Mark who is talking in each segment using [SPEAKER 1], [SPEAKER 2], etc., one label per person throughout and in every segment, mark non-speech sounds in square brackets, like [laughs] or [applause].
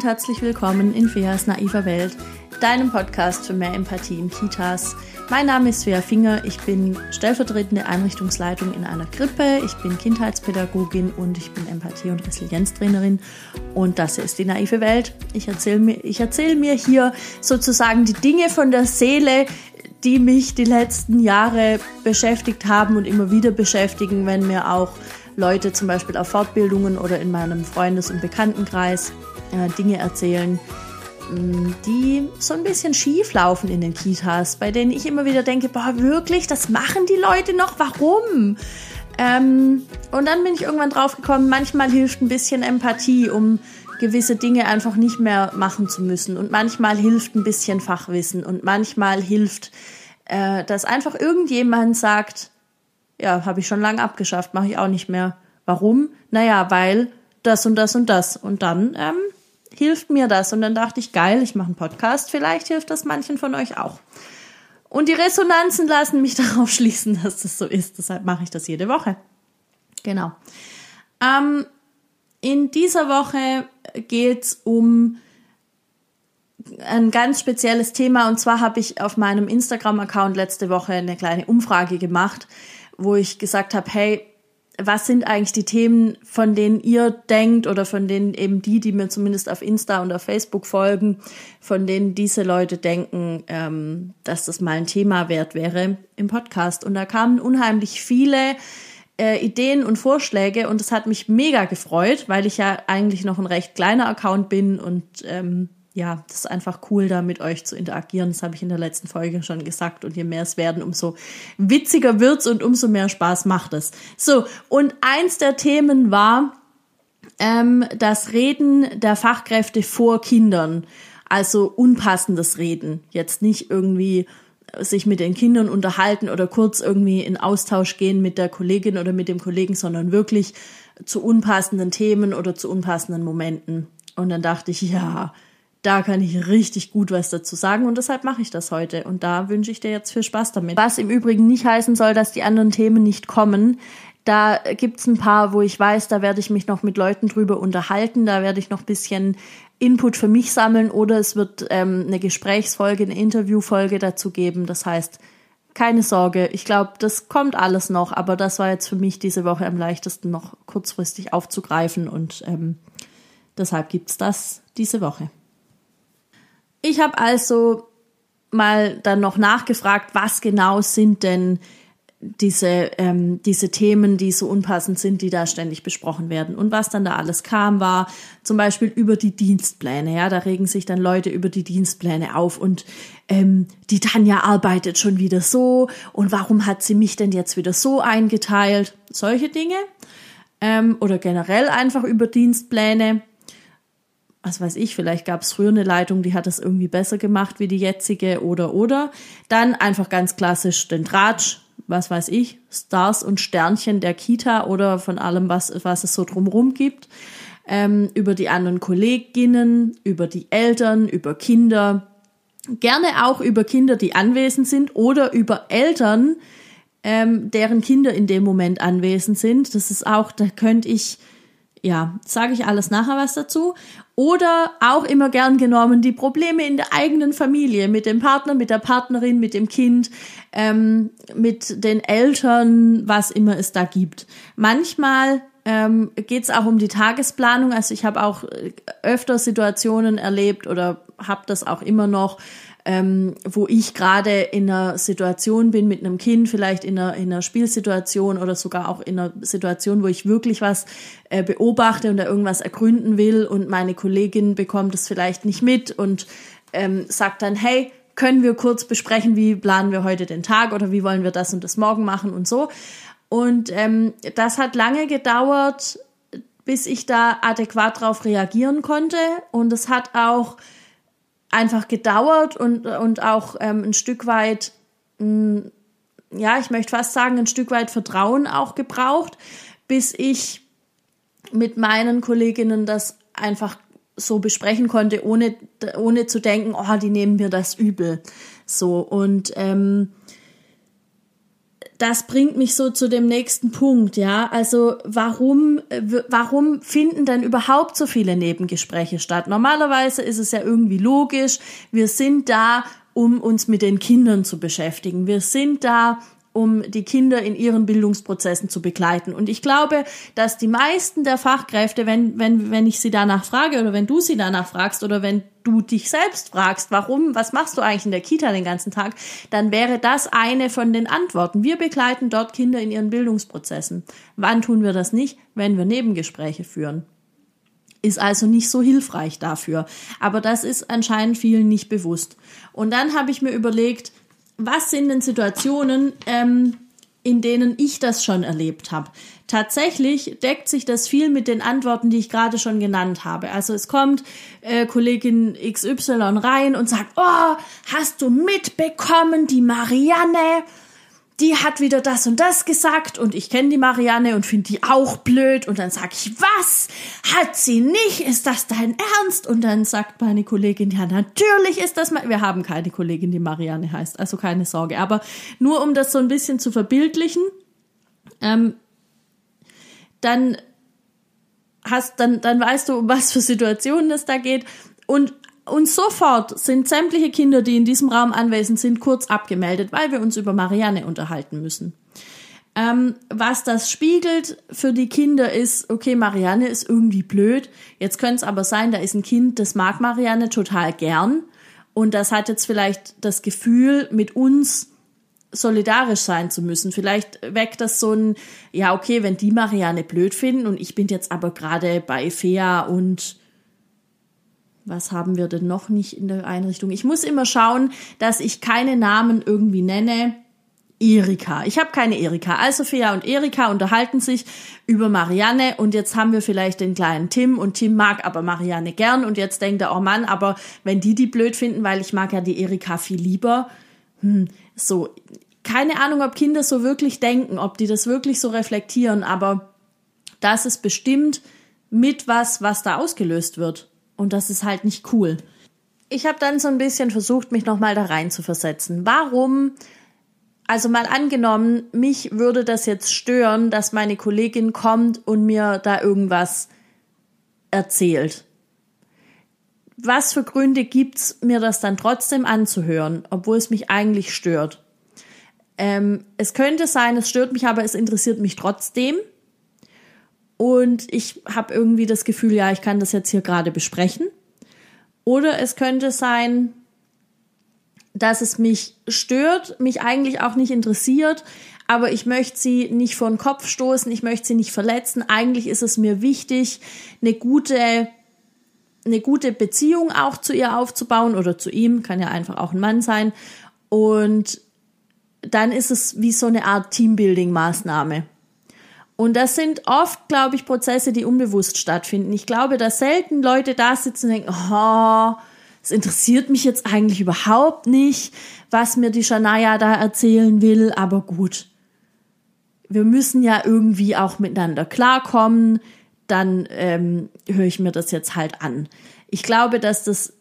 [SPEAKER 1] und herzlich willkommen in Feas naiver Welt, deinem Podcast für mehr Empathie in Kitas. Mein Name ist Svea Finger, ich bin stellvertretende Einrichtungsleitung in einer Krippe, ich bin Kindheitspädagogin und ich bin Empathie- und Resilienztrainerin und das ist die naive Welt. Ich erzähle mir, erzähl mir hier sozusagen die Dinge von der Seele, die mich die letzten Jahre beschäftigt haben und immer wieder beschäftigen, wenn mir auch Leute zum Beispiel auf Fortbildungen oder in meinem Freundes- und Bekanntenkreis Dinge erzählen, die so ein bisschen schief laufen in den Kitas, bei denen ich immer wieder denke, boah, wirklich, das machen die Leute noch, warum? Ähm, und dann bin ich irgendwann drauf gekommen, manchmal hilft ein bisschen Empathie, um gewisse Dinge einfach nicht mehr machen zu müssen. Und manchmal hilft ein bisschen Fachwissen und manchmal hilft, äh, dass einfach irgendjemand sagt, ja, habe ich schon lange abgeschafft, mache ich auch nicht mehr. Warum? Naja, weil das und das und das. Und dann ähm, hilft mir das. Und dann dachte ich, geil, ich mache einen Podcast, vielleicht hilft das manchen von euch auch. Und die Resonanzen lassen mich [laughs] darauf schließen, dass das so ist. Deshalb mache ich das jede Woche. Genau. Ähm, in dieser Woche geht's um ein ganz spezielles Thema. Und zwar habe ich auf meinem Instagram-Account letzte Woche eine kleine Umfrage gemacht, wo ich gesagt habe, hey, was sind eigentlich die Themen, von denen ihr denkt oder von denen eben die, die mir zumindest auf Insta und auf Facebook folgen, von denen diese Leute denken, ähm, dass das mal ein Thema wert wäre im Podcast. Und da kamen unheimlich viele äh, Ideen und Vorschläge und es hat mich mega gefreut, weil ich ja eigentlich noch ein recht kleiner Account bin und ähm, ja, das ist einfach cool, da mit euch zu interagieren. Das habe ich in der letzten Folge schon gesagt. Und je mehr es werden, umso witziger wird's und umso mehr Spaß macht es. So, und eins der Themen war ähm, das Reden der Fachkräfte vor Kindern. Also unpassendes Reden. Jetzt nicht irgendwie sich mit den Kindern unterhalten oder kurz irgendwie in Austausch gehen mit der Kollegin oder mit dem Kollegen, sondern wirklich zu unpassenden Themen oder zu unpassenden Momenten. Und dann dachte ich, ja, da kann ich richtig gut was dazu sagen und deshalb mache ich das heute und da wünsche ich dir jetzt viel Spaß damit. Was im Übrigen nicht heißen soll, dass die anderen Themen nicht kommen. Da gibt's ein paar, wo ich weiß, da werde ich mich noch mit Leuten drüber unterhalten, da werde ich noch bisschen Input für mich sammeln oder es wird ähm, eine Gesprächsfolge, eine Interviewfolge dazu geben. Das heißt, keine Sorge, ich glaube, das kommt alles noch, aber das war jetzt für mich diese Woche am leichtesten noch kurzfristig aufzugreifen und ähm, deshalb gibt's das diese Woche. Ich habe also mal dann noch nachgefragt, was genau sind denn diese, ähm, diese Themen, die so unpassend sind, die da ständig besprochen werden. Und was dann da alles kam, war zum Beispiel über die Dienstpläne. Ja, da regen sich dann Leute über die Dienstpläne auf und ähm, die Tanja arbeitet schon wieder so und warum hat sie mich denn jetzt wieder so eingeteilt? Solche Dinge. Ähm, oder generell einfach über Dienstpläne was weiß ich, vielleicht gab es früher eine Leitung, die hat das irgendwie besser gemacht wie die jetzige oder oder. Dann einfach ganz klassisch den Tratsch, was weiß ich, Stars und Sternchen der Kita oder von allem, was, was es so drumherum gibt. Ähm, über die anderen Kolleginnen, über die Eltern, über Kinder. Gerne auch über Kinder, die anwesend sind oder über Eltern, ähm, deren Kinder in dem Moment anwesend sind. Das ist auch, da könnte ich ja, sage ich alles nachher was dazu. Oder auch immer gern genommen die Probleme in der eigenen Familie, mit dem Partner, mit der Partnerin, mit dem Kind, ähm, mit den Eltern, was immer es da gibt. Manchmal ähm, geht es auch um die Tagesplanung. Also ich habe auch äh, öfter Situationen erlebt oder habe das auch immer noch, ähm, wo ich gerade in einer Situation bin mit einem Kind, vielleicht in einer, in einer Spielsituation oder sogar auch in einer Situation, wo ich wirklich was äh, beobachte und da irgendwas ergründen will und meine Kollegin bekommt es vielleicht nicht mit und ähm, sagt dann, hey, können wir kurz besprechen, wie planen wir heute den Tag oder wie wollen wir das und das morgen machen und so. Und ähm, das hat lange gedauert, bis ich da adäquat drauf reagieren konnte. Und es hat auch einfach gedauert und, und auch ähm, ein Stück weit, mh, mm, ja, ich möchte fast sagen, ein Stück weit Vertrauen auch gebraucht, bis ich mit meinen Kolleginnen das einfach so besprechen konnte, ohne, ohne zu denken, oh, die nehmen mir das übel. So, und ähm, das bringt mich so zu dem nächsten Punkt, ja. Also warum, warum finden denn überhaupt so viele Nebengespräche statt? Normalerweise ist es ja irgendwie logisch. Wir sind da, um uns mit den Kindern zu beschäftigen. Wir sind da, um die Kinder in ihren Bildungsprozessen zu begleiten. Und ich glaube, dass die meisten der Fachkräfte, wenn, wenn, wenn ich sie danach frage oder wenn du sie danach fragst oder wenn du dich selbst fragst, warum, was machst du eigentlich in der Kita den ganzen Tag, dann wäre das eine von den Antworten. Wir begleiten dort Kinder in ihren Bildungsprozessen. Wann tun wir das nicht? Wenn wir Nebengespräche führen. Ist also nicht so hilfreich dafür. Aber das ist anscheinend vielen nicht bewusst. Und dann habe ich mir überlegt, was sind denn Situationen, ähm, in denen ich das schon erlebt habe. Tatsächlich deckt sich das viel mit den Antworten, die ich gerade schon genannt habe. Also es kommt äh, Kollegin XY rein und sagt, oh, hast du mitbekommen, die Marianne, die hat wieder das und das gesagt und ich kenne die Marianne und finde die auch blöd und dann sage ich, was? Hat sie nicht? Ist das dein Ernst? Und dann sagt meine Kollegin, ja, natürlich ist das, wir haben keine Kollegin, die Marianne heißt, also keine Sorge. Aber nur um das so ein bisschen zu verbildlichen, ähm, dann hast, dann, dann weißt du, um was für Situationen es da geht. Und und sofort sind sämtliche Kinder, die in diesem Raum anwesend sind, kurz abgemeldet, weil wir uns über Marianne unterhalten müssen. Ähm, was das spiegelt für die Kinder ist, okay, Marianne ist irgendwie blöd. Jetzt könnte es aber sein, da ist ein Kind, das mag Marianne total gern. Und das hat jetzt vielleicht das Gefühl, mit uns solidarisch sein zu müssen. Vielleicht weckt das so ein, ja, okay, wenn die Marianne blöd finden und ich bin jetzt aber gerade bei Fea und was haben wir denn noch nicht in der Einrichtung? Ich muss immer schauen, dass ich keine Namen irgendwie nenne. Erika. Ich habe keine Erika. Also Fea und Erika unterhalten sich über Marianne und jetzt haben wir vielleicht den kleinen Tim und Tim mag aber Marianne gern und jetzt denkt er, oh Mann, aber wenn die die blöd finden, weil ich mag ja die Erika viel lieber. Hm, so, keine Ahnung, ob Kinder so wirklich denken, ob die das wirklich so reflektieren, aber das ist bestimmt mit was, was da ausgelöst wird. Und das ist halt nicht cool. Ich habe dann so ein bisschen versucht, mich nochmal da rein zu versetzen. Warum, also mal angenommen, mich würde das jetzt stören, dass meine Kollegin kommt und mir da irgendwas erzählt. Was für Gründe gibt's, mir das dann trotzdem anzuhören, obwohl es mich eigentlich stört? Ähm, es könnte sein, es stört mich, aber es interessiert mich trotzdem. Und ich habe irgendwie das Gefühl, ja, ich kann das jetzt hier gerade besprechen. Oder es könnte sein, dass es mich stört, mich eigentlich auch nicht interessiert, aber ich möchte sie nicht vor den Kopf stoßen, ich möchte sie nicht verletzen. Eigentlich ist es mir wichtig, eine gute, eine gute Beziehung auch zu ihr aufzubauen oder zu ihm, kann ja einfach auch ein Mann sein. Und dann ist es wie so eine Art Teambuilding-Maßnahme. Und das sind oft, glaube ich, Prozesse, die unbewusst stattfinden. Ich glaube, dass selten Leute da sitzen und denken, oh, es interessiert mich jetzt eigentlich überhaupt nicht, was mir die Shania da erzählen will, aber gut. Wir müssen ja irgendwie auch miteinander klarkommen, dann ähm, höre ich mir das jetzt halt an. Ich glaube, dass das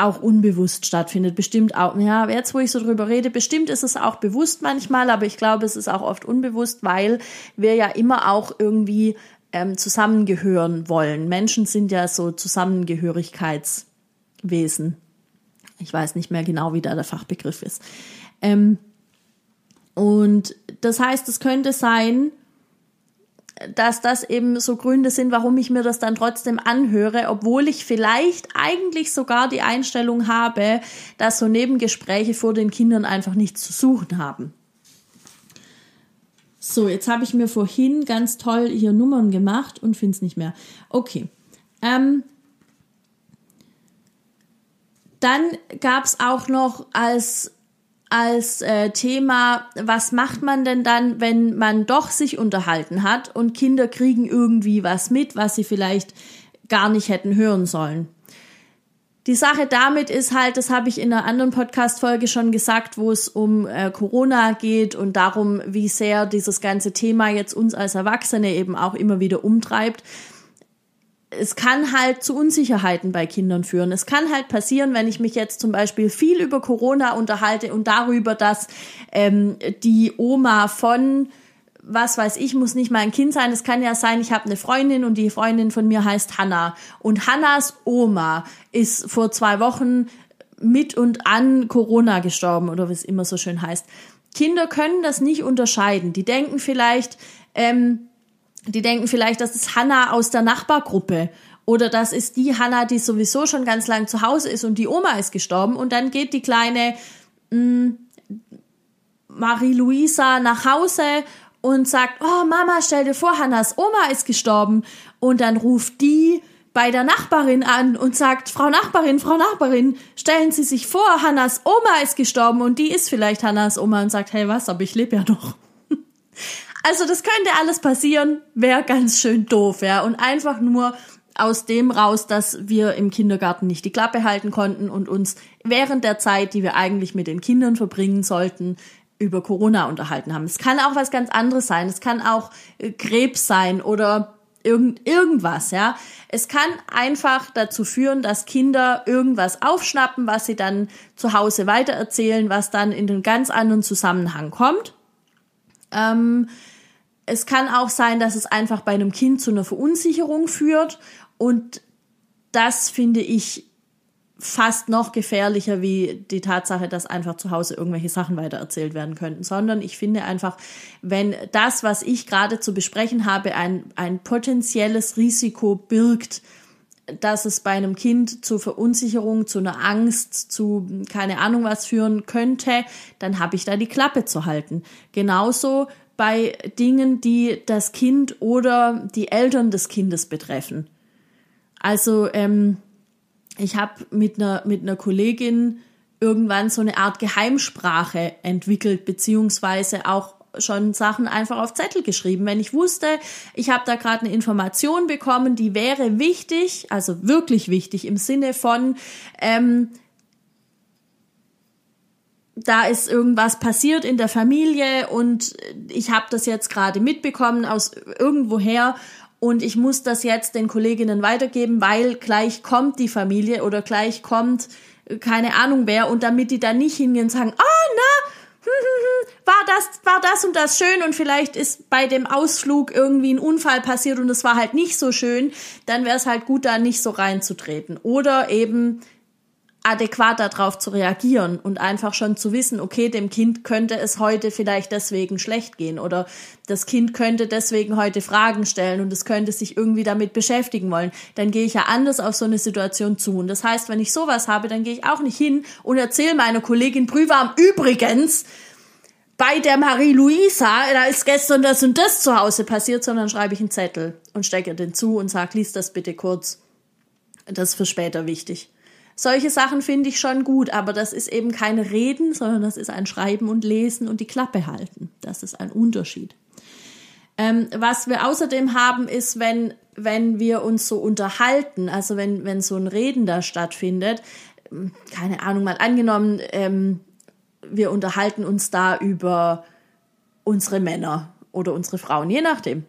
[SPEAKER 1] auch unbewusst stattfindet. Bestimmt auch, ja, jetzt wo ich so drüber rede, bestimmt ist es auch bewusst manchmal, aber ich glaube, es ist auch oft unbewusst, weil wir ja immer auch irgendwie ähm, zusammengehören wollen. Menschen sind ja so Zusammengehörigkeitswesen. Ich weiß nicht mehr genau, wie da der Fachbegriff ist. Ähm, und das heißt, es könnte sein, dass das eben so Gründe sind, warum ich mir das dann trotzdem anhöre, obwohl ich vielleicht eigentlich sogar die Einstellung habe, dass so Nebengespräche vor den Kindern einfach nichts zu suchen haben. So, jetzt habe ich mir vorhin ganz toll hier Nummern gemacht und finde es nicht mehr. Okay. Ähm, dann gab es auch noch als als äh, Thema, was macht man denn dann, wenn man doch sich unterhalten hat und Kinder kriegen irgendwie was mit, was sie vielleicht gar nicht hätten hören sollen. Die Sache damit ist halt, das habe ich in einer anderen Podcast-Folge schon gesagt, wo es um äh, Corona geht und darum, wie sehr dieses ganze Thema jetzt uns als Erwachsene eben auch immer wieder umtreibt es kann halt zu Unsicherheiten bei Kindern führen. Es kann halt passieren, wenn ich mich jetzt zum Beispiel viel über Corona unterhalte und darüber, dass ähm, die Oma von was weiß ich, muss nicht mal ein Kind sein. Es kann ja sein, ich habe eine Freundin und die Freundin von mir heißt Hanna. Und Hannas Oma ist vor zwei Wochen mit und an Corona gestorben oder wie es immer so schön heißt. Kinder können das nicht unterscheiden. Die denken vielleicht, ähm, die denken vielleicht, das ist Hanna aus der Nachbargruppe. Oder das ist die Hanna, die sowieso schon ganz lang zu Hause ist und die Oma ist gestorben. Und dann geht die kleine mm, Marie-Louisa nach Hause und sagt, oh Mama, stell dir vor, Hannas Oma ist gestorben. Und dann ruft die bei der Nachbarin an und sagt, Frau Nachbarin, Frau Nachbarin, stellen Sie sich vor, Hannas Oma ist gestorben. Und die ist vielleicht Hannas Oma und sagt, hey was, aber ich lebe ja noch. [laughs] Also das könnte alles passieren, wäre ganz schön doof, ja. Und einfach nur aus dem raus, dass wir im Kindergarten nicht die Klappe halten konnten und uns während der Zeit, die wir eigentlich mit den Kindern verbringen sollten, über Corona unterhalten haben. Es kann auch was ganz anderes sein. Es kann auch äh, Krebs sein oder irgend, irgendwas, ja. Es kann einfach dazu führen, dass Kinder irgendwas aufschnappen, was sie dann zu Hause weitererzählen, was dann in einen ganz anderen Zusammenhang kommt. Ähm, es kann auch sein, dass es einfach bei einem Kind zu einer Verunsicherung führt und das finde ich fast noch gefährlicher wie die Tatsache, dass einfach zu Hause irgendwelche Sachen weitererzählt werden könnten, sondern ich finde einfach, wenn das, was ich gerade zu besprechen habe, ein, ein potenzielles Risiko birgt, dass es bei einem Kind zu Verunsicherung, zu einer Angst, zu keine Ahnung was führen könnte, dann habe ich da die Klappe zu halten. Genauso bei Dingen, die das Kind oder die Eltern des Kindes betreffen. Also ähm, ich habe mit einer mit einer Kollegin irgendwann so eine Art Geheimsprache entwickelt, beziehungsweise auch schon Sachen einfach auf Zettel geschrieben. Wenn ich wusste, ich habe da gerade eine Information bekommen, die wäre wichtig, also wirklich wichtig im Sinne von, ähm, da ist irgendwas passiert in der Familie und ich habe das jetzt gerade mitbekommen aus irgendwoher und ich muss das jetzt den Kolleginnen weitergeben, weil gleich kommt die Familie oder gleich kommt keine Ahnung wer und damit die da nicht hingehen und sagen, ah oh, na, hm, hm, hm, war das, war das und das schön und vielleicht ist bei dem Ausflug irgendwie ein Unfall passiert und es war halt nicht so schön, dann wäre es halt gut, da nicht so reinzutreten. Oder eben adäquat darauf zu reagieren und einfach schon zu wissen, okay, dem Kind könnte es heute vielleicht deswegen schlecht gehen oder das Kind könnte deswegen heute Fragen stellen und es könnte sich irgendwie damit beschäftigen wollen, dann gehe ich ja anders auf so eine Situation zu. Und das heißt, wenn ich sowas habe, dann gehe ich auch nicht hin und erzähle meiner Kollegin Prüwarm übrigens, bei der Marie-Louisa, da ist gestern das und das zu Hause passiert, sondern schreibe ich einen Zettel und stecke den zu und sage, lies das bitte kurz. Das ist für später wichtig. Solche Sachen finde ich schon gut, aber das ist eben kein Reden, sondern das ist ein Schreiben und Lesen und die Klappe halten. Das ist ein Unterschied. Ähm, was wir außerdem haben, ist, wenn, wenn wir uns so unterhalten, also wenn, wenn so ein Reden da stattfindet, ähm, keine Ahnung, mal angenommen, ähm, wir unterhalten uns da über unsere Männer oder unsere Frauen, je nachdem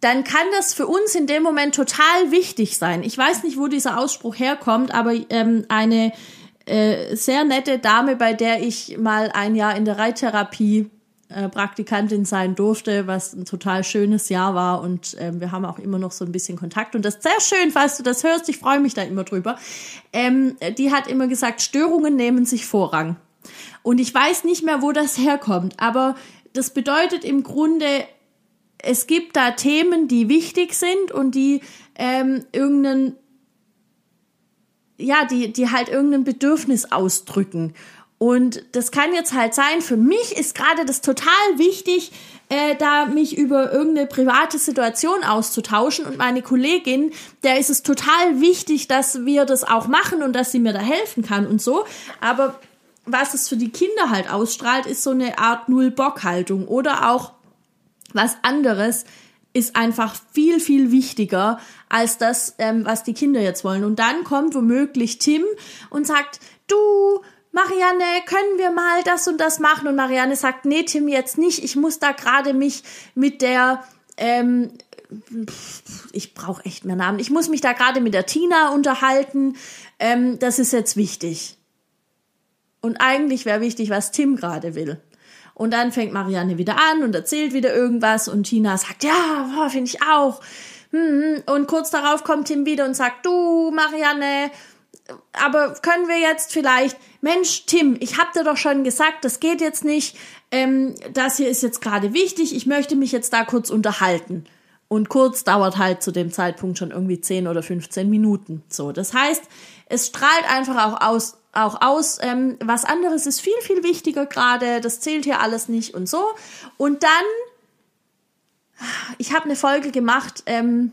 [SPEAKER 1] dann kann das für uns in dem Moment total wichtig sein. Ich weiß nicht, wo dieser Ausspruch herkommt, aber ähm, eine äh, sehr nette Dame, bei der ich mal ein Jahr in der Reittherapie äh, Praktikantin sein durfte, was ein total schönes Jahr war und äh, wir haben auch immer noch so ein bisschen Kontakt und das ist sehr schön, falls du das hörst, ich freue mich da immer drüber. Ähm, die hat immer gesagt, Störungen nehmen sich Vorrang. Und ich weiß nicht mehr, wo das herkommt, aber das bedeutet im Grunde, es gibt da Themen, die wichtig sind und die ähm, irgendeinen, ja, die, die halt irgendein Bedürfnis ausdrücken. Und das kann jetzt halt sein, für mich ist gerade das total wichtig, äh, da mich über irgendeine private Situation auszutauschen. Und meine Kollegin, der ist es total wichtig, dass wir das auch machen und dass sie mir da helfen kann und so. Aber was es für die Kinder halt ausstrahlt, ist so eine Art Null-Bock-Haltung oder auch was anderes ist einfach viel, viel wichtiger als das, ähm, was die Kinder jetzt wollen. Und dann kommt womöglich Tim und sagt, du, Marianne, können wir mal das und das machen? Und Marianne sagt, nee, Tim, jetzt nicht. Ich muss da gerade mich mit der, ähm, ich brauche echt mehr Namen. Ich muss mich da gerade mit der Tina unterhalten. Ähm, das ist jetzt wichtig. Und eigentlich wäre wichtig, was Tim gerade will. Und dann fängt Marianne wieder an und erzählt wieder irgendwas und Tina sagt, ja, finde ich auch. Hm, und kurz darauf kommt Tim wieder und sagt, du, Marianne, aber können wir jetzt vielleicht, Mensch, Tim, ich hab dir doch schon gesagt, das geht jetzt nicht. Ähm, das hier ist jetzt gerade wichtig. Ich möchte mich jetzt da kurz unterhalten. Und kurz dauert halt zu dem Zeitpunkt schon irgendwie 10 oder 15 Minuten. So, das heißt, es strahlt einfach auch aus, auch aus, ähm, was anderes ist viel, viel wichtiger gerade, das zählt hier alles nicht und so. Und dann, ich habe eine Folge gemacht ähm,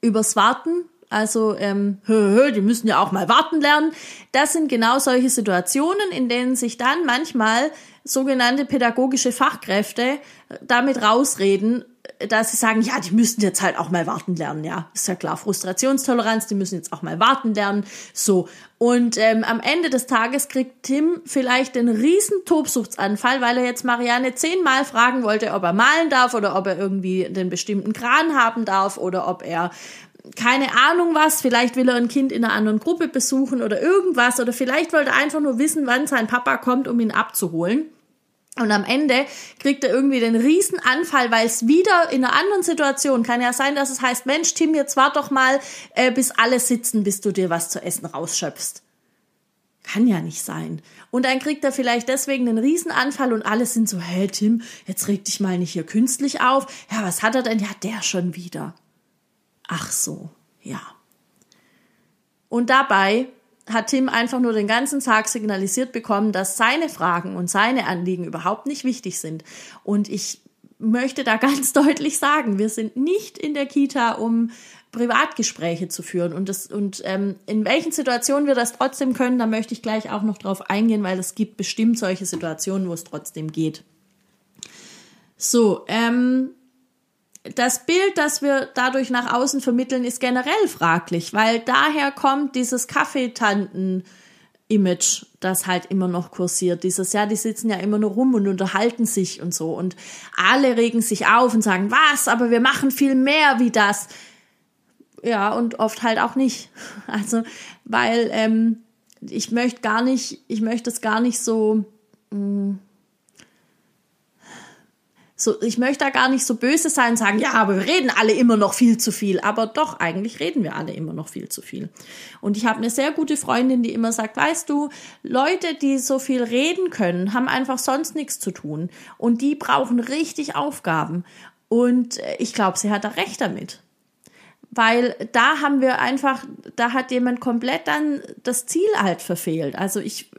[SPEAKER 1] übers Warten, also ähm, hö, hö, die müssen ja auch mal warten lernen. Das sind genau solche Situationen, in denen sich dann manchmal sogenannte pädagogische Fachkräfte damit rausreden, dass sie sagen, ja, die müssen jetzt halt auch mal warten lernen, ja, ist ja klar, Frustrationstoleranz, die müssen jetzt auch mal warten lernen, so. Und ähm, am Ende des Tages kriegt Tim vielleicht den riesen Tobsuchtsanfall, weil er jetzt Marianne zehnmal fragen wollte, ob er malen darf oder ob er irgendwie den bestimmten Kran haben darf oder ob er keine Ahnung was, vielleicht will er ein Kind in einer anderen Gruppe besuchen oder irgendwas oder vielleicht wollte er einfach nur wissen, wann sein Papa kommt, um ihn abzuholen. Und am Ende kriegt er irgendwie den Riesenanfall, weil es wieder in einer anderen Situation kann ja sein, dass es heißt, Mensch, Tim, jetzt wart doch mal, äh, bis alle sitzen, bis du dir was zu essen rausschöpfst. Kann ja nicht sein. Und dann kriegt er vielleicht deswegen einen Riesenanfall und alle sind so, hey Tim, jetzt reg dich mal nicht hier künstlich auf. Ja, was hat er denn? Ja, der schon wieder. Ach so, ja. Und dabei hat Tim einfach nur den ganzen Tag signalisiert bekommen, dass seine Fragen und seine Anliegen überhaupt nicht wichtig sind. Und ich möchte da [laughs] ganz deutlich sagen, wir sind nicht in der Kita, um Privatgespräche zu führen. Und, das, und ähm, in welchen Situationen wir das trotzdem können, da möchte ich gleich auch noch drauf eingehen, weil es gibt bestimmt solche Situationen, wo es trotzdem geht. So, ähm, das Bild, das wir dadurch nach außen vermitteln, ist generell fraglich, weil daher kommt dieses Kaffeetanten Image, das halt immer noch kursiert. Dieses, ja, die sitzen ja immer nur rum und unterhalten sich und so. Und alle regen sich auf und sagen, was, aber wir machen viel mehr wie das. Ja, und oft halt auch nicht. [laughs] Also, weil ähm, ich möchte gar nicht, ich möchte es gar nicht so. Mh, mm, so, ich möchte da gar nicht so böse sein und sagen, ja, aber wir reden alle immer noch viel zu viel. Aber doch, eigentlich reden wir alle immer noch viel zu viel. Und ich habe eine sehr gute Freundin, die immer sagt, weißt du, Leute, die so viel reden können, haben einfach sonst nichts zu tun. Und die brauchen richtig Aufgaben. Und äh, ich glaube, sie hat da recht damit. Weil da haben wir einfach, da hat jemand komplett dann das Ziel halt verfehlt. Also ich,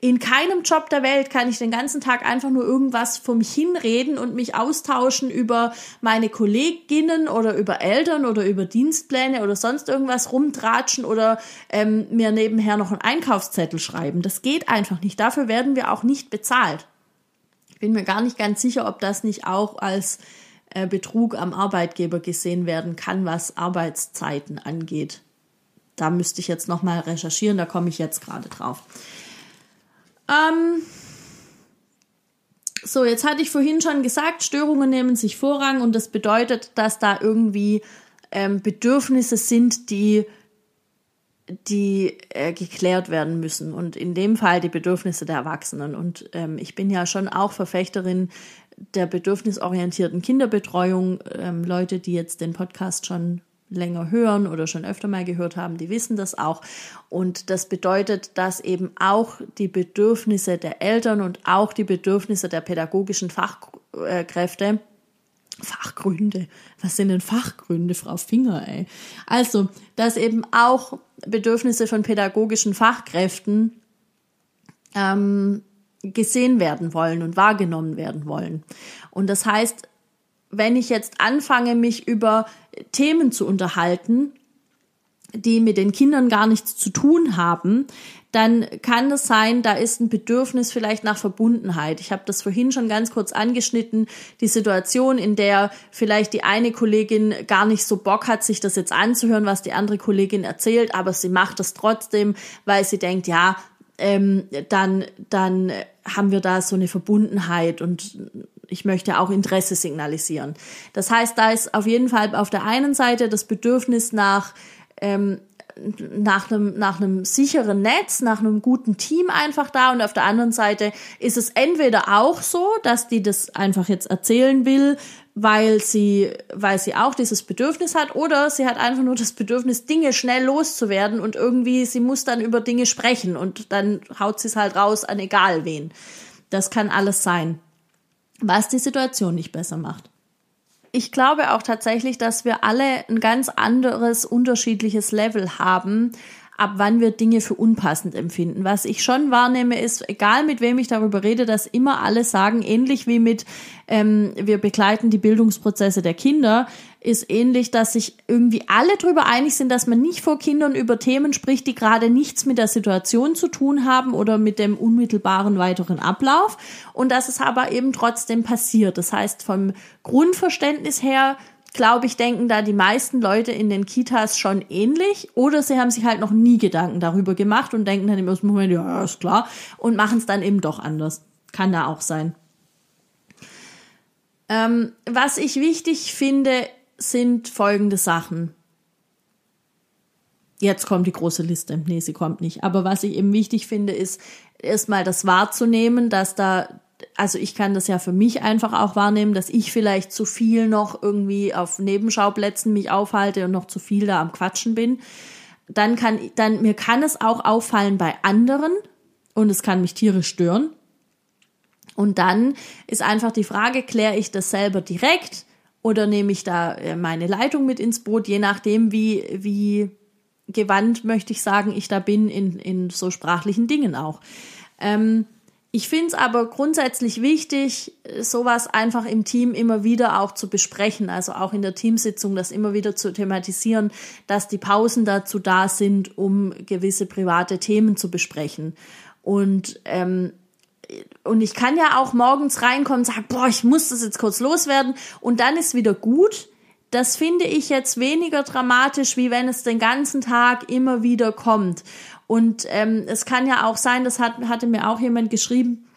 [SPEAKER 1] in keinem Job der Welt kann ich den ganzen Tag einfach nur irgendwas mich hinreden und mich austauschen über meine Kolleginnen oder über Eltern oder über Dienstpläne oder sonst irgendwas rumtratschen oder ähm, mir nebenher noch einen Einkaufszettel schreiben. Das geht einfach nicht. Dafür werden wir auch nicht bezahlt. Ich bin mir gar nicht ganz sicher, ob das nicht auch als äh, Betrug am Arbeitgeber gesehen werden kann, was Arbeitszeiten angeht. Da müsste ich jetzt noch mal recherchieren, da komme ich jetzt gerade drauf. Ähm, so, jetzt hatte ich vorhin schon gesagt, Störungen nehmen sich Vorrang und das bedeutet, dass da irgendwie ähm, Bedürfnisse sind, die, die äh, geklärt werden müssen. Und in dem Fall die Bedürfnisse der Erwachsenen. Und ähm, ich bin ja schon auch Verfechterin der bedürfnisorientierten Kinderbetreuung. Ähm, Leute, die jetzt den Podcast schon länger hören oder schon öfter mal gehört haben, die wissen das auch. Und das bedeutet, dass eben auch die Bedürfnisse der Eltern und auch die Bedürfnisse der pädagogischen Fachkräfte Fachgründe. Was sind denn Fachgründe, Frau Finger, ey? Also, dass eben auch Bedürfnisse von pädagogischen Fachkräften ähm, gesehen werden wollen und wahrgenommen werden wollen. Und das heißt, wenn ich jetzt anfange, mich über Themen zu unterhalten, die mit den Kindern gar nichts zu tun haben, dann kann es sein, da ist ein Bedürfnis vielleicht nach Verbundenheit. Ich habe das vorhin schon ganz kurz angeschnitten, die Situation, in der vielleicht die eine Kollegin gar nicht so Bock hat, sich das jetzt anzuhören, was die andere Kollegin erzählt, aber sie macht das trotzdem, weil sie denkt, ja, ähm, dann, dann haben wir da so eine Verbundenheit und ich möchte auch Interesse signalisieren. Das heißt, da ist auf jeden Fall auf der einen Seite das Bedürfnis nach ähm, nach einem, nach einem sicheren Netz, nach einem guten Team einfach da. Und auf der anderen Seite ist es entweder auch so, dass die das einfach jetzt erzählen will, weil sie, weil sie auch dieses Bedürfnis hat oder sie hat einfach nur das Bedürfnis, Dinge schnell loszuwerden und irgendwie, sie muss dann über Dinge sprechen und dann haut sie es halt raus an egal wen. Das kann alles sein, was die Situation nicht besser macht ich glaube auch tatsächlich, dass wir alle ein ganz anderes, unterschiedliches Level haben, ab wann wir Dinge für unpassend empfinden. Was ich schon wahrnehme, ist, egal mit wem ich darüber rede, dass immer alle sagen, ähnlich wie mit, ähm, wir begleiten die Bildungsprozesse der Kinder, ist ähnlich, dass sich irgendwie alle darüber einig sind, dass man nicht vor Kindern über Themen spricht, die gerade nichts mit der Situation zu tun haben oder mit dem unmittelbaren weiteren Ablauf und dass es aber eben trotzdem passiert. Das heißt, vom Grundverständnis her glaube ich, denken da die meisten Leute in den Kitas schon ähnlich oder sie haben sich halt noch nie Gedanken darüber gemacht und denken dann im ersten Moment, ja, ist klar, und machen es dann eben doch anders. Kann da auch sein. Ähm, was ich wichtig finde, sind folgende Sachen. Jetzt kommt die große Liste. Nee, sie kommt nicht. Aber was ich eben wichtig finde, ist erstmal das wahrzunehmen, dass da also ich kann das ja für mich einfach auch wahrnehmen, dass ich vielleicht zu viel noch irgendwie auf Nebenschauplätzen mich aufhalte und noch zu viel da am Quatschen bin. Dann kann, dann, mir kann es auch auffallen bei anderen und es kann mich tierisch stören. Und dann ist einfach die Frage, kläre ich das selber direkt oder nehme ich da äh, meine Leitung mit ins Boot, je nachdem, wie, wie gewandt, möchte ich sagen, ich da bin in, in so sprachlichen Dingen auch. Ähm, ich finde es aber grundsätzlich wichtig, sowas einfach im Team immer wieder auch zu besprechen, also auch in der Teamsitzung das immer wieder zu thematisieren, dass die Pausen dazu da sind, um gewisse private Themen zu besprechen. Und ähm, und ich kann ja auch morgens reinkommen und sagen, boah, ich muss das jetzt kurz loswerden und dann ist wieder gut. Das finde ich jetzt weniger dramatisch, wie wenn es den ganzen Tag immer wieder kommt. Und ähm, es kann ja auch sein, das hat, hatte mir auch jemand geschrieben,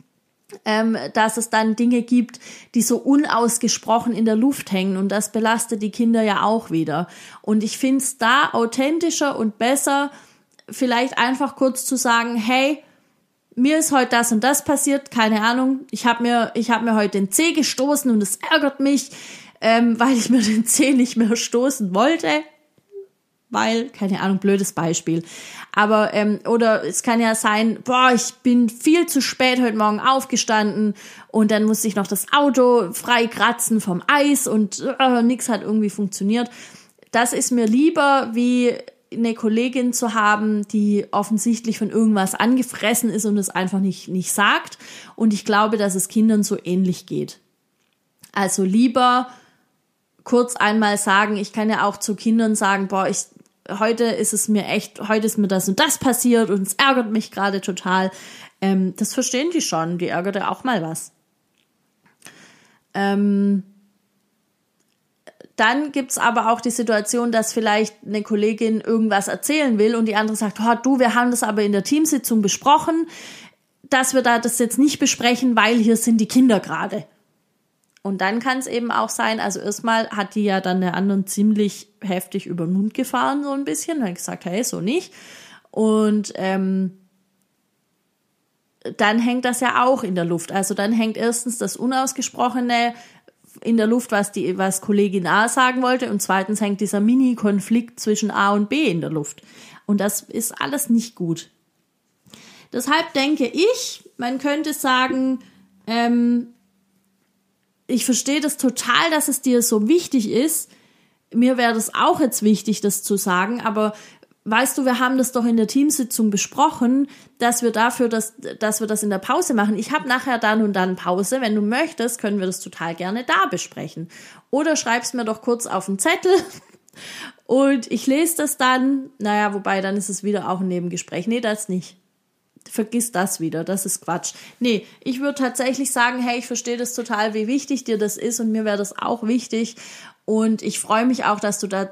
[SPEAKER 1] ähm, dass es dann Dinge gibt, die so unausgesprochen in der Luft hängen. Und das belastet die Kinder ja auch wieder. Und ich finde es da authentischer und besser, vielleicht einfach kurz zu sagen, hey, mir ist heute das und das passiert, keine Ahnung, ich habe mir, ich hab mir heute den Zeh gestoßen und es ärgert mich, ähm, weil ich mir den Zeh nicht mehr stoßen wollte weil, keine Ahnung, blödes Beispiel. Aber, ähm, oder es kann ja sein, boah, ich bin viel zu spät heute Morgen aufgestanden und dann musste ich noch das Auto frei kratzen vom Eis und äh, nichts hat irgendwie funktioniert. Das ist mir lieber, wie eine Kollegin zu haben, die offensichtlich von irgendwas angefressen ist und es einfach nicht, nicht sagt. Und ich glaube, dass es Kindern so ähnlich geht. Also lieber kurz einmal sagen, ich kann ja auch zu Kindern sagen, boah, ich heute ist es mir echt, heute ist mir das und das passiert und es ärgert mich gerade total. Ähm, das verstehen die schon, die ärgert ja auch mal was. Ähm, dann gibt's aber auch die Situation, dass vielleicht eine Kollegin irgendwas erzählen will und die andere sagt, oh, du, wir haben das aber in der Teamsitzung besprochen, dass wir da das jetzt nicht besprechen, weil hier sind die Kinder gerade. Und dann kann es eben auch sein, also erstmal hat die ja dann der anderen ziemlich heftig über den Mund gefahren, so ein bisschen, hat gesagt, hey, so nicht. Und ähm, dann hängt das ja auch in der Luft. Also dann hängt erstens das Unausgesprochene in der Luft, was die, was Kollegin A sagen wollte, und zweitens hängt dieser Mini-Konflikt zwischen A und B in der Luft. Und das ist alles nicht gut. Deshalb denke ich, man könnte sagen, ähm, ich verstehe das total, dass es dir so wichtig ist. Mir wäre das auch jetzt wichtig, das zu sagen, aber weißt du, wir haben das doch in der Teamsitzung besprochen, dass wir dafür, dass, dass wir das in der Pause machen. Ich habe nachher dann und dann Pause. Wenn du möchtest, können wir das total gerne da besprechen. Oder schreib's mir doch kurz auf den Zettel [laughs] und ich lese das dann. Naja, wobei, dann ist es wieder auch ein Nebengespräch. Nee, das nicht vergiss das wieder, das ist Quatsch. Nee, ich würde tatsächlich sagen, hey, ich verstehe das total, wie wichtig dir das ist und mir wäre das auch wichtig und ich freue mich auch, dass du da,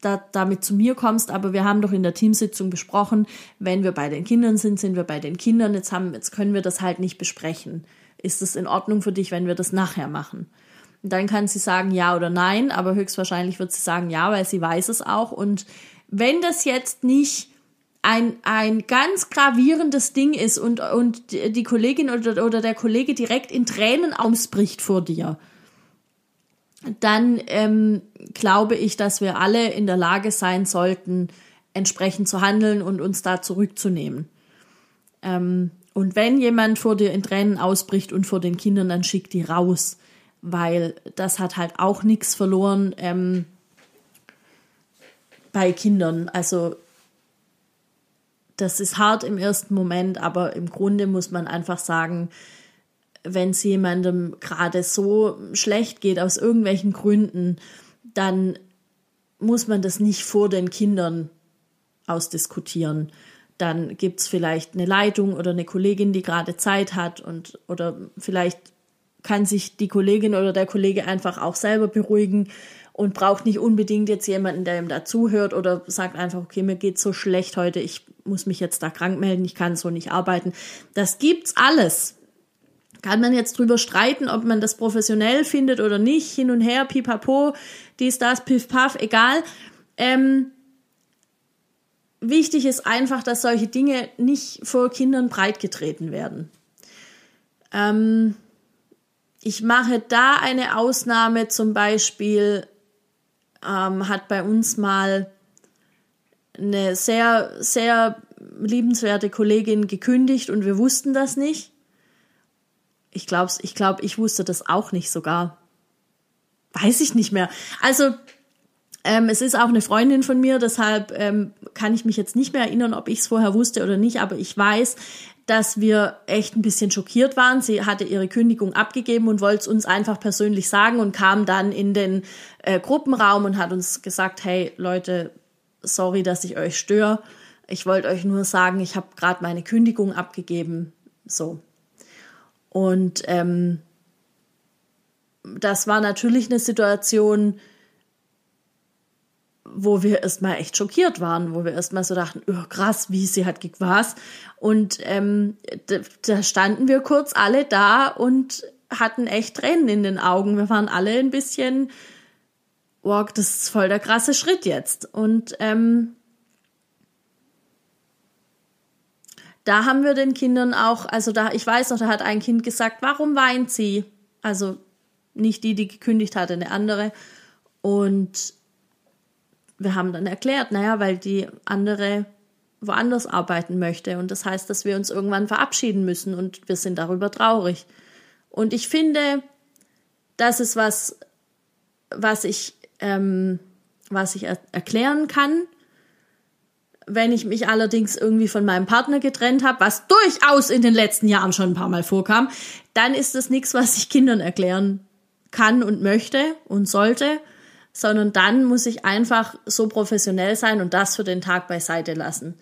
[SPEAKER 1] da damit zu mir kommst, aber wir haben doch in der Teamsitzung besprochen, wenn wir bei den Kindern sind, sind wir bei den Kindern, jetzt haben jetzt können wir das halt nicht besprechen. ist es in Ordnung für dich, wenn wir das nachher machen? Und dann kann sie sagen ja oder nein, aber höchstwahrscheinlich wird sie sagen ja, weil sie weiß es auch. Und wenn das jetzt nicht ein, ein ganz gravierendes Ding ist und, und die Kollegin oder, oder der Kollege direkt in Tränen ausbricht vor dir, dann ähm, glaube ich, dass wir alle in der Lage sein sollten, entsprechend zu handeln und uns da zurückzunehmen. Ähm, und wenn jemand vor dir in Tränen ausbricht und vor den Kindern, dann schick die raus, weil das hat halt auch nichts verloren ähm, bei Kindern. Also das ist hart im ersten Moment, aber im Grunde muss man einfach sagen, wenn es jemandem gerade so schlecht geht aus irgendwelchen Gründen, dann muss man das nicht vor den Kindern ausdiskutieren. Dann gibt es vielleicht eine Leitung oder eine Kollegin, die gerade Zeit hat und oder vielleicht kann sich die Kollegin oder der Kollege einfach auch selber beruhigen und braucht nicht unbedingt jetzt jemanden, der ihm dazuhört oder sagt einfach, okay, mir geht's so schlecht heute, ich muss mich jetzt da krank melden, ich kann so nicht arbeiten. Das gibt's alles. Kann man jetzt drüber streiten, ob man das professionell findet oder nicht, hin und her, pipapo, dies, das, piff, paff, egal. Ähm, wichtig ist einfach, dass solche Dinge nicht vor Kindern breitgetreten werden. Ähm, ich mache da eine Ausnahme, zum Beispiel ähm, hat bei uns mal eine sehr, sehr liebenswerte Kollegin gekündigt und wir wussten das nicht. Ich glaube, ich, glaub, ich wusste das auch nicht sogar. Weiß ich nicht mehr. Also, ähm, es ist auch eine Freundin von mir, deshalb ähm, kann ich mich jetzt nicht mehr erinnern, ob ich es vorher wusste oder nicht, aber ich weiß, dass wir echt ein bisschen schockiert waren. Sie hatte ihre Kündigung abgegeben und wollte es uns einfach persönlich sagen und kam dann in den äh, Gruppenraum und hat uns gesagt, hey Leute, sorry, dass ich euch störe. Ich wollte euch nur sagen, ich habe gerade meine Kündigung abgegeben. So. Und ähm, das war natürlich eine Situation, wo wir erstmal echt schockiert waren, wo wir erstmal so dachten, oh, krass, wie sie hat was. Und ähm, da, da standen wir kurz alle da und hatten echt Tränen in den Augen. Wir waren alle ein bisschen, wow, das ist voll der krasse Schritt jetzt. Und ähm, da haben wir den Kindern auch, also da, ich weiß noch, da hat ein Kind gesagt, warum weint sie? Also nicht die, die gekündigt hatte, eine andere. Und wir haben dann erklärt, naja, weil die andere woanders arbeiten möchte. Und das heißt, dass wir uns irgendwann verabschieden müssen und wir sind darüber traurig. Und ich finde, das ist was, was ich, ähm, was ich er erklären kann. Wenn ich mich allerdings irgendwie von meinem Partner getrennt habe, was durchaus in den letzten Jahren schon ein paar Mal vorkam, dann ist das nichts, was ich Kindern erklären kann und möchte und sollte sondern dann muss ich einfach so professionell sein und das für den Tag beiseite lassen.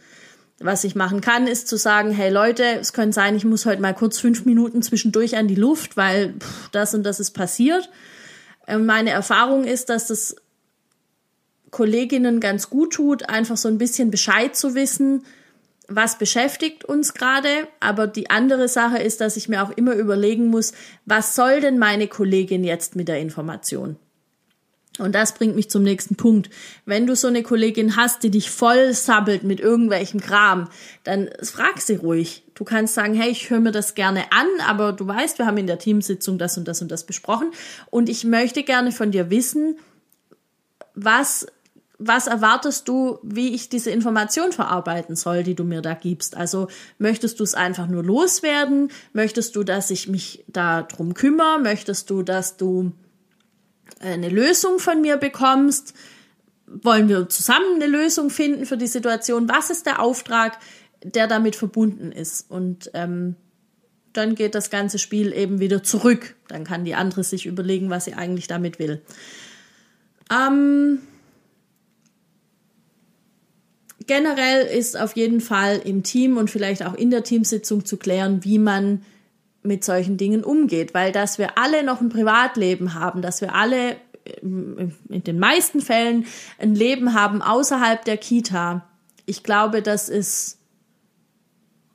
[SPEAKER 1] Was ich machen kann, ist zu sagen, hey Leute, es könnte sein, ich muss heute mal kurz fünf Minuten zwischendurch an die Luft, weil pff, das und das ist passiert. Ähm, meine Erfahrung ist, dass das Kolleginnen ganz gut tut, einfach so ein bisschen Bescheid zu wissen, was beschäftigt uns gerade. Aber die andere Sache ist, dass ich mir auch immer überlegen muss, was soll denn meine Kollegin jetzt mit der Information? Und das bringt mich zum nächsten Punkt. Wenn du so eine Kollegin hast, die dich voll sabbelt mit irgendwelchem Kram, dann frag sie ruhig. Du kannst sagen, hey, ich höre mir das gerne an, aber du weißt, wir haben in der Teamsitzung das und das und das besprochen und ich möchte gerne von dir wissen, was was erwartest du, wie ich diese Information verarbeiten soll, die du mir da gibst? Also möchtest du es einfach nur loswerden? Möchtest du, dass ich mich da drum kümmere? Möchtest du, dass du eine Lösung von mir bekommst. Wollen wir zusammen eine Lösung finden für die Situation? Was ist der Auftrag, der damit verbunden ist? Und ähm, dann geht das ganze Spiel eben wieder zurück. Dann kann die andere sich überlegen, was sie eigentlich damit will. Ähm, generell ist auf jeden Fall im Team und vielleicht auch in der Teamsitzung zu klären, wie man mit solchen Dingen umgeht, weil dass wir alle noch ein Privatleben haben, dass wir alle äh, in den meisten Fällen ein Leben haben außerhalb der Kita. Ich glaube, das ist,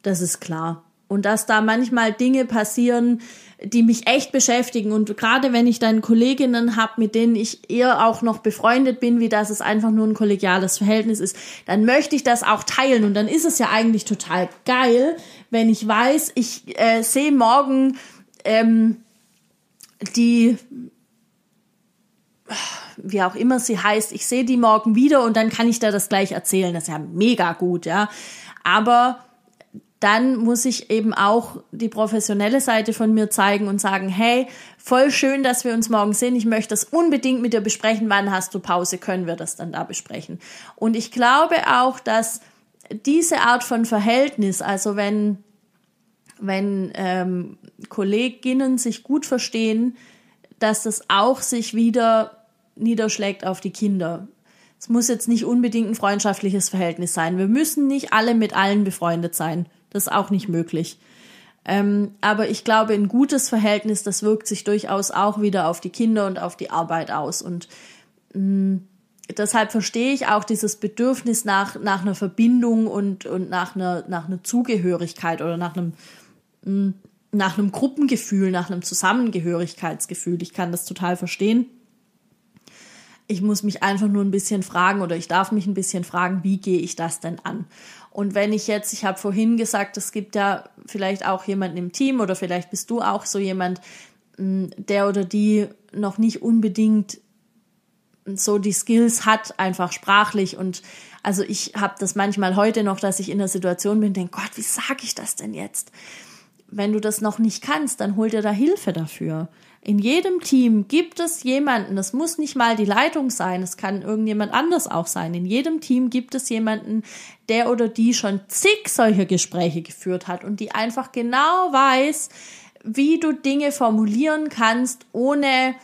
[SPEAKER 1] das ist klar. Und dass da manchmal Dinge passieren, die mich echt beschäftigen. Und gerade wenn ich dann Kolleginnen habe, mit denen ich eher auch noch befreundet bin, wie das es einfach nur ein kollegiales Verhältnis ist, dann möchte ich das auch teilen. Und dann ist es ja eigentlich total geil, wenn ich weiß, ich äh, sehe morgen ähm, die wie auch immer sie heißt, ich sehe die morgen wieder und dann kann ich da das gleich erzählen. Das ist ja mega gut, ja. Aber dann muss ich eben auch die professionelle Seite von mir zeigen und sagen, hey, voll schön, dass wir uns morgen sehen. Ich möchte das unbedingt mit dir besprechen. Wann hast du Pause? Können wir das dann da besprechen? Und ich glaube auch, dass diese Art von Verhältnis, also wenn, wenn ähm, Kolleginnen sich gut verstehen, dass das auch sich wieder niederschlägt auf die Kinder. Es muss jetzt nicht unbedingt ein freundschaftliches Verhältnis sein. Wir müssen nicht alle mit allen befreundet sein. Das ist auch nicht möglich. Ähm, aber ich glaube, ein gutes Verhältnis, das wirkt sich durchaus auch wieder auf die Kinder und auf die Arbeit aus. Und mh, mm, deshalb verstehe ich auch dieses Bedürfnis nach, nach einer Verbindung und, und nach, einer, nach einer Zugehörigkeit oder nach einem, mh, mm, nach einem Gruppengefühl, nach einem Zusammengehörigkeitsgefühl. Ich kann das total verstehen. Ich muss mich einfach nur ein bisschen fragen oder ich darf mich ein bisschen fragen, wie gehe ich das denn an? Und wenn ich jetzt, ich habe vorhin gesagt, es gibt ja vielleicht auch jemanden im Team oder vielleicht bist du auch so jemand, mm, der oder die noch nicht unbedingt so die Skills hat, einfach sprachlich. Und also ich habe das manchmal heute noch, dass ich in der Situation bin, denke, Gott, wie sage ich das denn jetzt? Wenn du das noch nicht kannst, dann hol dir da Hilfe dafür. In jedem Team gibt es jemanden, das muss nicht mal die Leitung sein, es kann irgendjemand anders auch sein. In jedem Team gibt es jemanden, der oder die schon zig solche Gespräche geführt hat und die einfach genau weiß, wie du Dinge formulieren kannst, ohne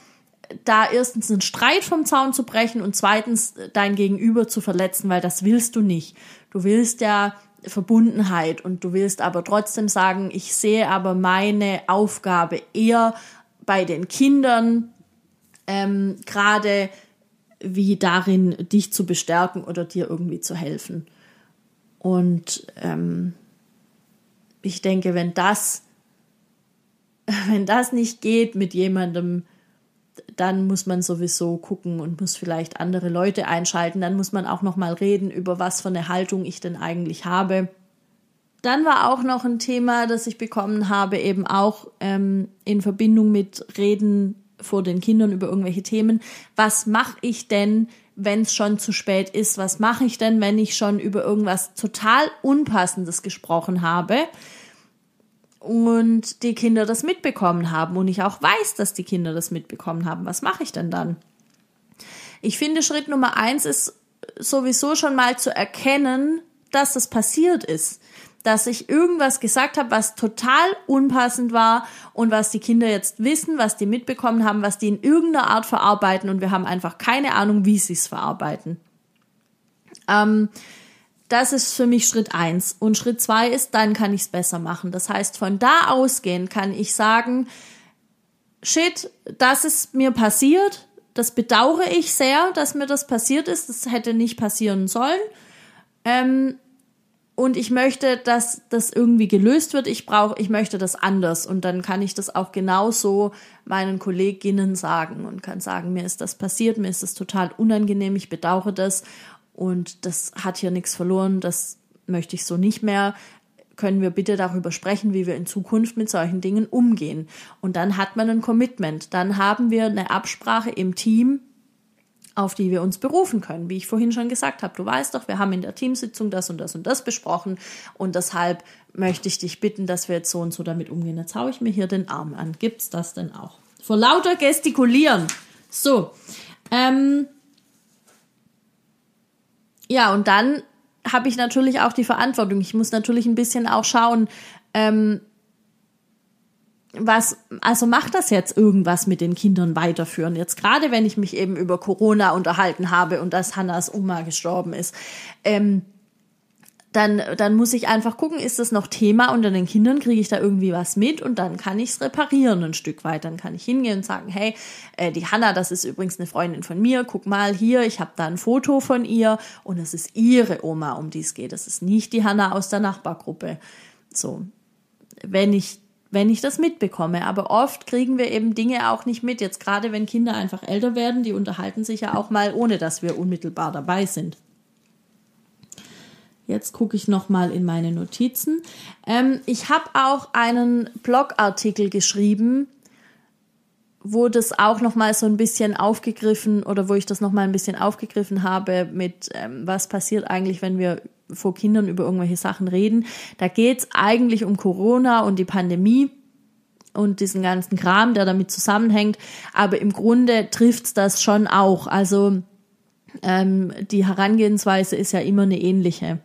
[SPEAKER 1] da erstens einen Streit vom Zaun zu brechen und zweitens dein Gegenüber zu verletzen, weil das willst du nicht. Du willst ja Verbundenheit und du willst aber trotzdem sagen, ich sehe aber meine Aufgabe eher bei den Kindern, ähm, gerade wie darin, dich zu bestärken oder dir irgendwie zu helfen. Und ähm, ich denke, wenn das, [laughs] wenn das nicht geht mit jemandem, dann muss man sowieso gucken und muss vielleicht andere Leute einschalten. Dann muss man auch noch mal reden über was für eine Haltung ich denn eigentlich habe dann war auch noch ein Thema, das ich bekommen habe, eben auch ähm, in Verbindung mit Reden vor den Kindern über irgendwelche Themen. Was mache ich denn, wenn es schon zu spät ist? Was mache ich denn, wenn ich schon über irgendwas total Unpassendes gesprochen habe und die Kinder das mitbekommen haben und ich auch weiß, dass die Kinder das mitbekommen haben? Was mache ich denn dann? Ich finde, Schritt Nummer eins ist sowieso schon mal zu erkennen, dass das passiert ist dass ich irgendwas gesagt habe, was total unpassend war und was die Kinder jetzt wissen, was die mitbekommen haben, was die in irgendeiner Art verarbeiten und wir haben einfach keine Ahnung, wie sie es verarbeiten. Ähm, das ist für mich Schritt eins Und Schritt zwei ist, dann kann ich es besser machen. Das heißt, von da ausgehend kann ich sagen, shit, das ist mir passiert. Das bedauere ich sehr, dass mir das passiert ist. Das hätte nicht passieren sollen. Ähm, und ich möchte, dass das irgendwie gelöst wird. Ich brauche, ich möchte das anders und dann kann ich das auch genauso meinen Kolleginnen sagen und kann sagen, mir ist das passiert, mir ist das total unangenehm, ich bedauere das und das hat hier nichts verloren, das möchte ich so nicht mehr. Können wir bitte darüber sprechen, wie wir in Zukunft mit solchen Dingen umgehen? Und dann hat man ein Commitment. Dann haben wir eine Absprache im Team, auf die wir uns berufen können. Wie ich vorhin schon gesagt habe, du weißt doch, wir haben in der Teamsitzung das und das und das besprochen und deshalb möchte ich dich bitten, dass wir jetzt so und so damit umgehen. Jetzt haue ich mir hier den Arm an. Gibt's das denn auch? Vor lauter Gestikulieren. So. Ähm, ja, und dann habe ich natürlich auch die Verantwortung. Ich muss natürlich ein bisschen auch schauen, ähm, was, also macht das jetzt irgendwas mit den Kindern weiterführen? Jetzt gerade, wenn ich mich eben über Corona unterhalten habe und dass Hannas Oma gestorben ist, ähm, dann, dann muss ich einfach gucken, ist das noch Thema unter den Kindern, kriege ich da irgendwie was mit und dann kann ich es reparieren ein Stück weit. Dann kann ich hingehen und sagen, hey, äh, die Hanna, das ist übrigens eine Freundin von mir, guck mal hier, ich habe da ein Foto von ihr und es ist ihre Oma, um die es geht. Das ist nicht die Hanna aus der Nachbargruppe. So, wenn ich wenn ich das mitbekomme. Aber oft kriegen wir eben Dinge auch nicht mit. Jetzt gerade wenn Kinder einfach älter werden, die unterhalten sich ja auch mal, ohne dass wir unmittelbar dabei sind. Jetzt gucke ich noch mal in meine Notizen. Ähm, ich habe auch einen Blogartikel geschrieben, wo das auch noch mal so ein bisschen aufgegriffen oder wo ich das noch mal ein bisschen aufgegriffen habe mit ähm, was passiert eigentlich, wenn wir vor Kindern über irgendwelche Sachen reden. Da geht's eigentlich um Corona und die Pandemie und diesen ganzen Kram, der damit zusammenhängt. Aber im Grunde trifft's das schon auch. Also ähm, die Herangehensweise ist ja immer eine ähnliche.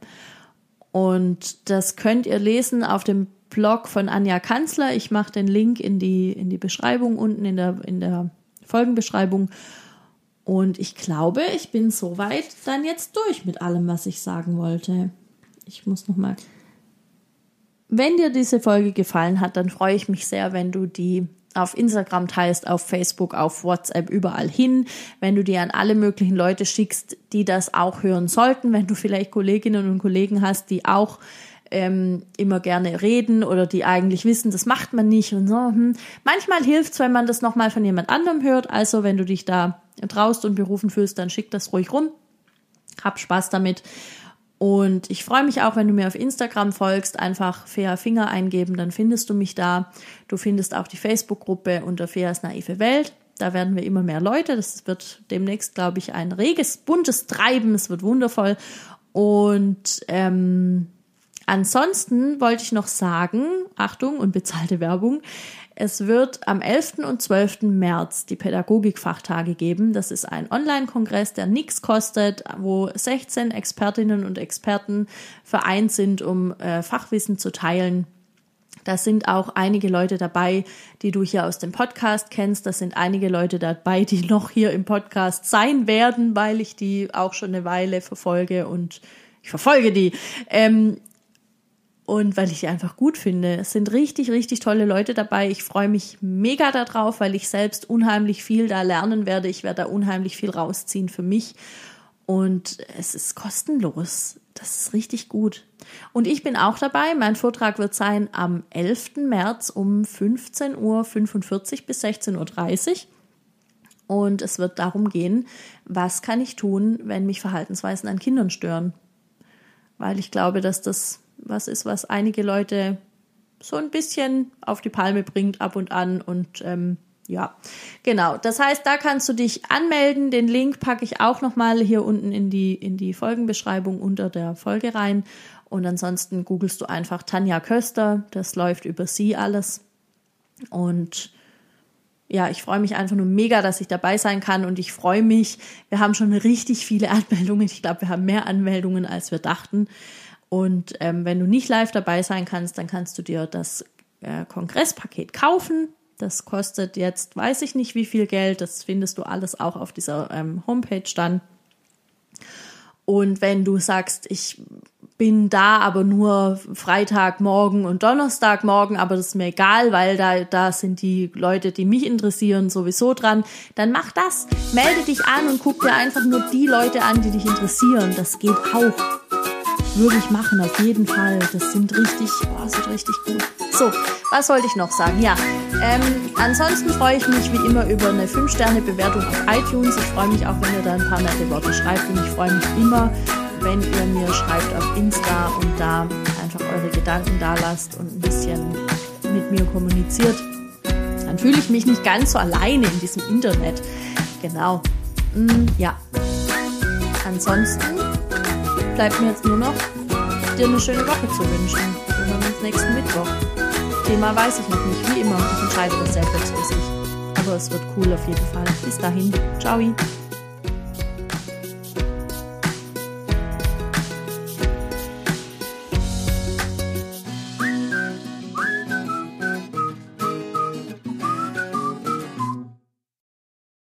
[SPEAKER 1] Und das könnt ihr lesen auf dem Blog von Anja Kanzler. Ich mache den Link in die, in die Beschreibung unten in der, in der Folgenbeschreibung. Und ich glaube, ich bin soweit dann jetzt durch mit allem, was ich sagen wollte. Ich muss noch mal. Wenn dir diese Folge gefallen hat, dann freue ich mich sehr, wenn du die auf Instagram teilst, auf Facebook, auf WhatsApp, überall hin, wenn du die an alle möglichen Leute schickst, die das auch hören sollten, wenn du vielleicht Kolleginnen und Kollegen hast, die auch ähm, immer gerne reden oder die eigentlich wissen, das macht man nicht und so. Hm. Manchmal hilft es, wenn man das nochmal von jemand anderem hört. Also wenn du dich da traust und berufen fühlst, dann schick das ruhig rum. Hab Spaß damit. Und ich freue mich auch, wenn du mir auf Instagram folgst, einfach Fea Finger eingeben, dann findest du mich da. Du findest auch die Facebook-Gruppe unter Feas naive Welt. Da werden wir immer mehr Leute. Das wird demnächst, glaube ich, ein reges, buntes Treiben. Es wird wundervoll. Und ähm, ansonsten wollte ich noch sagen, Achtung und bezahlte Werbung, es wird am 11. und 12. März die Pädagogikfachtage geben. Das ist ein Online-Kongress, der nichts kostet, wo 16 Expertinnen und Experten vereint sind, um äh, Fachwissen zu teilen. Da sind auch einige Leute dabei, die du hier aus dem Podcast kennst. Da sind einige Leute dabei, die [laughs] noch hier im Podcast sein werden, weil ich die auch schon eine Weile verfolge und ich verfolge die. Ähm, und weil ich die einfach gut finde. Es sind richtig, richtig tolle Leute dabei. Ich freue mich mega darauf, weil ich selbst unheimlich viel da lernen werde. Ich werde da unheimlich viel rausziehen für mich. Und es ist kostenlos. Das ist richtig gut. Und ich bin auch dabei. Mein Vortrag wird sein am 11. März um 15.45 Uhr bis 16.30 Uhr. Und es wird darum gehen, was kann ich tun, wenn mich Verhaltensweisen an Kindern stören. Weil ich glaube, dass das was ist, was einige Leute so ein bisschen auf die Palme bringt ab und an und ähm, ja, genau. Das heißt, da kannst du dich anmelden. Den Link packe ich auch nochmal hier unten in die, in die Folgenbeschreibung unter der Folge rein. Und ansonsten googelst du einfach Tanja Köster. Das läuft über sie alles. Und ja, ich freue mich einfach nur mega, dass ich dabei sein kann. Und ich freue mich, wir haben schon richtig viele [laughs] Anmeldungen. Ich glaube, wir haben mehr Anmeldungen, als wir dachten. Und ähm, wenn du nicht live dabei sein kannst, dann kannst du dir das äh, Kongresspaket kaufen. Das kostet jetzt, weiß ich nicht wie viel Geld. Das findest du alles auch auf dieser ähm, Homepage dann. Und wenn du sagst, ich bin da aber nur Freitagmorgen und Donnerstagmorgen, aber das ist mir egal, weil da, da sind die Leute, die mich interessieren, sowieso dran, dann mach das. Melde dich an und guck dir einfach nur die Leute an, die dich interessieren. Das geht auch würde ich machen, auf jeden Fall. Das sind richtig, oh, wird richtig gut. So, was wollte ich noch sagen? Ja, ähm, ansonsten freue ich mich wie immer über eine 5-Sterne-Bewertung auf iTunes. Ich freue mich auch, wenn ihr da ein paar nette Worte schreibt. Und ich freue mich immer, wenn ihr mir schreibt auf Insta und da einfach eure Gedanken da lasst und ein bisschen mit mir kommuniziert. Dann fühle ich mich nicht ganz so alleine in diesem Internet. Genau. Mm, ja. Ansonsten bleibt mir jetzt nur noch, dir eine schöne Woche zu wünschen. Wir hören uns nächsten Mittwoch. Thema weiß ich noch nicht, wie immer. Ich entscheide das sehr kurzfristig. Aber es wird cool auf jeden Fall. Bis dahin. Ciao.